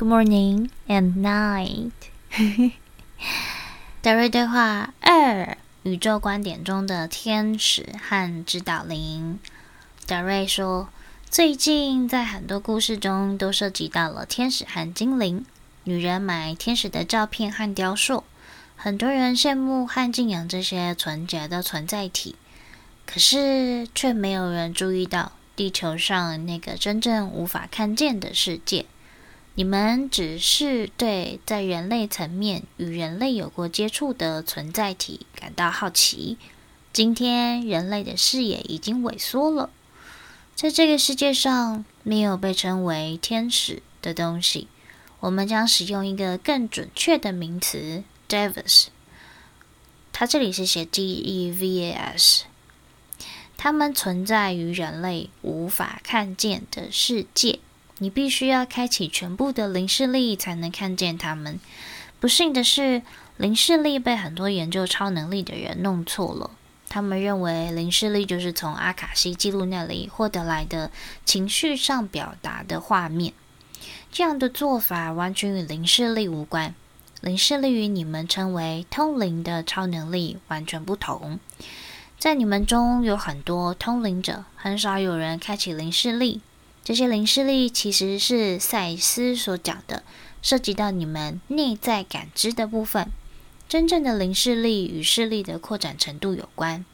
Good morning and night。德瑞对话二：宇宙观点中的天使和指导灵。德瑞说，最近在很多故事中都涉及到了天使和精灵。女人买天使的照片和雕塑，很多人羡慕和敬仰这些纯洁的存在体，可是却没有人注意到地球上那个真正无法看见的世界。你们只是对在人类层面与人类有过接触的存在体感到好奇。今天人类的视野已经萎缩了，在这个世界上没有被称为天使的东西。我们将使用一个更准确的名词 Devas。它这里是写 D-E-V-A-S。它们存在于人类无法看见的世界。你必须要开启全部的灵视力才能看见他们。不幸的是，灵视力被很多研究超能力的人弄错了。他们认为灵视力就是从阿卡西记录那里获得来的情绪上表达的画面。这样的做法完全与灵视力无关。灵视力与你们称为通灵的超能力完全不同。在你们中有很多通灵者，很少有人开启灵视力。这些灵视力其实是赛斯所讲的，涉及到你们内在感知的部分。真正的灵视力与视力的扩展程度有关。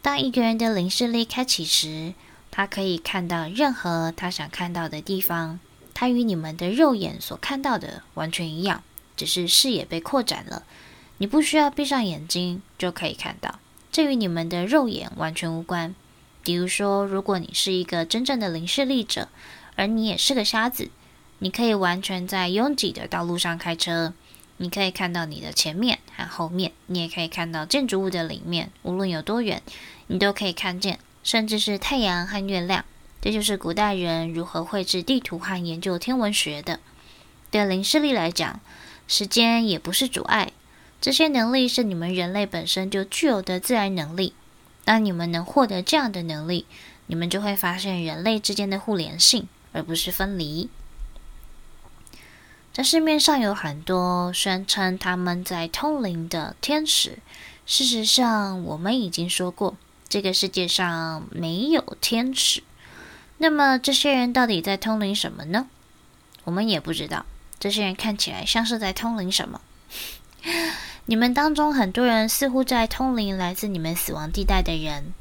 当一个人的灵视力开启时，他可以看到任何他想看到的地方。他与你们的肉眼所看到的完全一样，只是视野被扩展了。你不需要闭上眼睛就可以看到，这与你们的肉眼完全无关。比如说，如果你是一个真正的灵视力者，而你也是个瞎子，你可以完全在拥挤的道路上开车，你可以看到你的前面和后面，你也可以看到建筑物的里面，无论有多远，你都可以看见，甚至是太阳和月亮。这就是古代人如何绘制地图和研究天文学的。对灵视力来讲，时间也不是阻碍。这些能力是你们人类本身就具有的自然能力。当你们能获得这样的能力，你们就会发现人类之间的互联性，而不是分离。在市面上有很多宣称他们在通灵的天使，事实上，我们已经说过，这个世界上没有天使。那么这些人到底在通灵什么呢？我们也不知道。这些人看起来像是在通灵什么？你们当中很多人似乎在通灵来自你们死亡地带的人。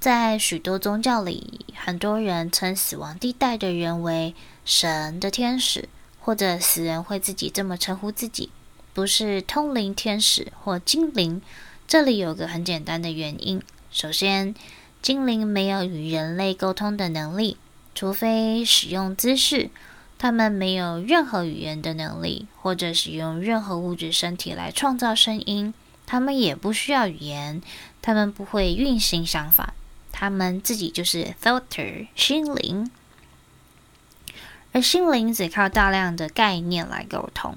在许多宗教里，很多人称死亡地带的人为神的天使，或者死人会自己这么称呼自己，不是通灵天使或精灵。这里有个很简单的原因：首先，精灵没有与人类沟通的能力，除非使用姿势。他们没有任何语言的能力，或者使用任何物质身体来创造声音。他们也不需要语言，他们不会运行想法，他们自己就是 thoughter 心灵。而心灵只靠大量的概念来沟通，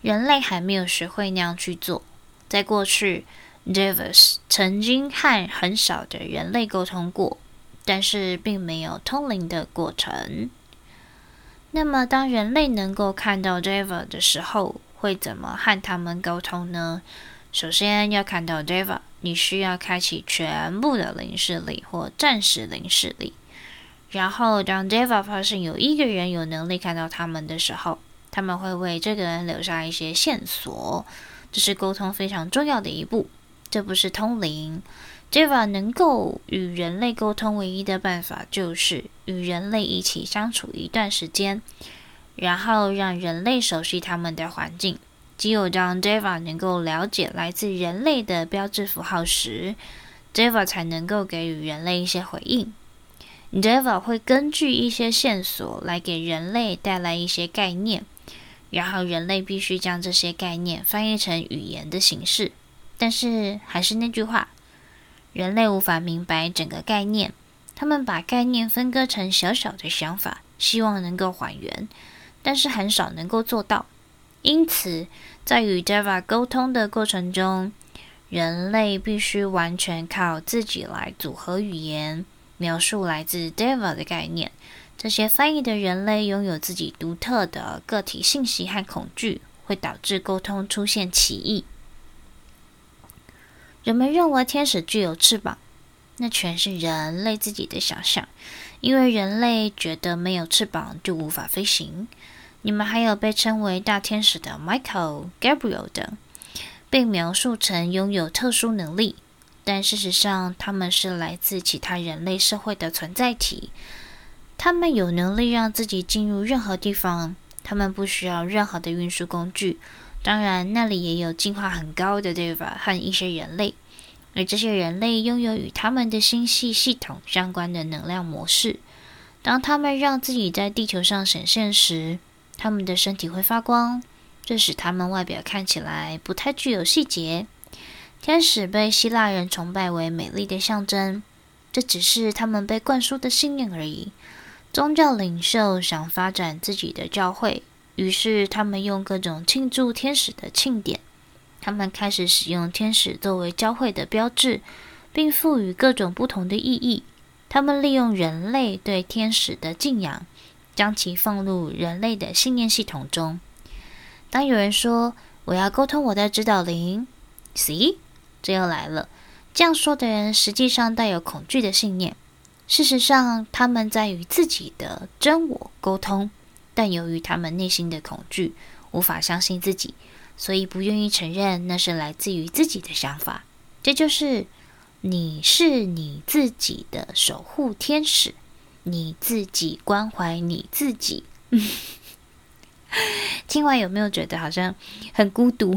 人类还没有学会那样去做。在过去。，divers 曾经和很少的人类沟通过，但是并没有通灵的过程。那么，当人类能够看到 Deva 的时候，会怎么和他们沟通呢？首先要看到 Deva，你需要开启全部的灵视力或暂时灵视力。然后，当 Deva 发现有一个人有能力看到他们的时候，他们会为这个人留下一些线索。这是沟通非常重要的一步。这不是通灵，Deva 能够与人类沟通唯一的办法就是与人类一起相处一段时间，然后让人类熟悉他们的环境。只有当 Deva 能够了解来自人类的标志符号时，Deva 才能够给予人类一些回应。Deva 会根据一些线索来给人类带来一些概念，然后人类必须将这些概念翻译成语言的形式。但是还是那句话，人类无法明白整个概念。他们把概念分割成小小的想法，希望能够还原，但是很少能够做到。因此，在与 Deva 沟通的过程中，人类必须完全靠自己来组合语言，描述来自 Deva 的概念，这些翻译的人类拥有自己独特的个体信息和恐惧，会导致沟通出现歧义。人们认为天使具有翅膀，那全是人类自己的想象，因为人类觉得没有翅膀就无法飞行。你们还有被称为大天使的 Michael、Gabriel 等，被描述成拥有特殊能力，但事实上他们是来自其他人类社会的存在体。他们有能力让自己进入任何地方，他们不需要任何的运输工具。当然，那里也有进化很高的对吧？和一些人类，而这些人类拥有与他们的星系系统相关的能量模式。当他们让自己在地球上显现时，他们的身体会发光，这使他们外表看起来不太具有细节。天使被希腊人崇拜为美丽的象征，这只是他们被灌输的信念而已。宗教领袖想发展自己的教会。于是，他们用各种庆祝天使的庆典。他们开始使用天使作为教会的标志，并赋予各种不同的意义。他们利用人类对天使的敬仰，将其放入人类的信念系统中。当有人说“我要沟通我的指导灵 ”，See，这又来了。这样说的人实际上带有恐惧的信念。事实上，他们在与自己的真我沟通。但由于他们内心的恐惧，无法相信自己，所以不愿意承认那是来自于自己的想法。这就是你是你自己的守护天使，你自己关怀你自己。听完有没有觉得好像很孤独？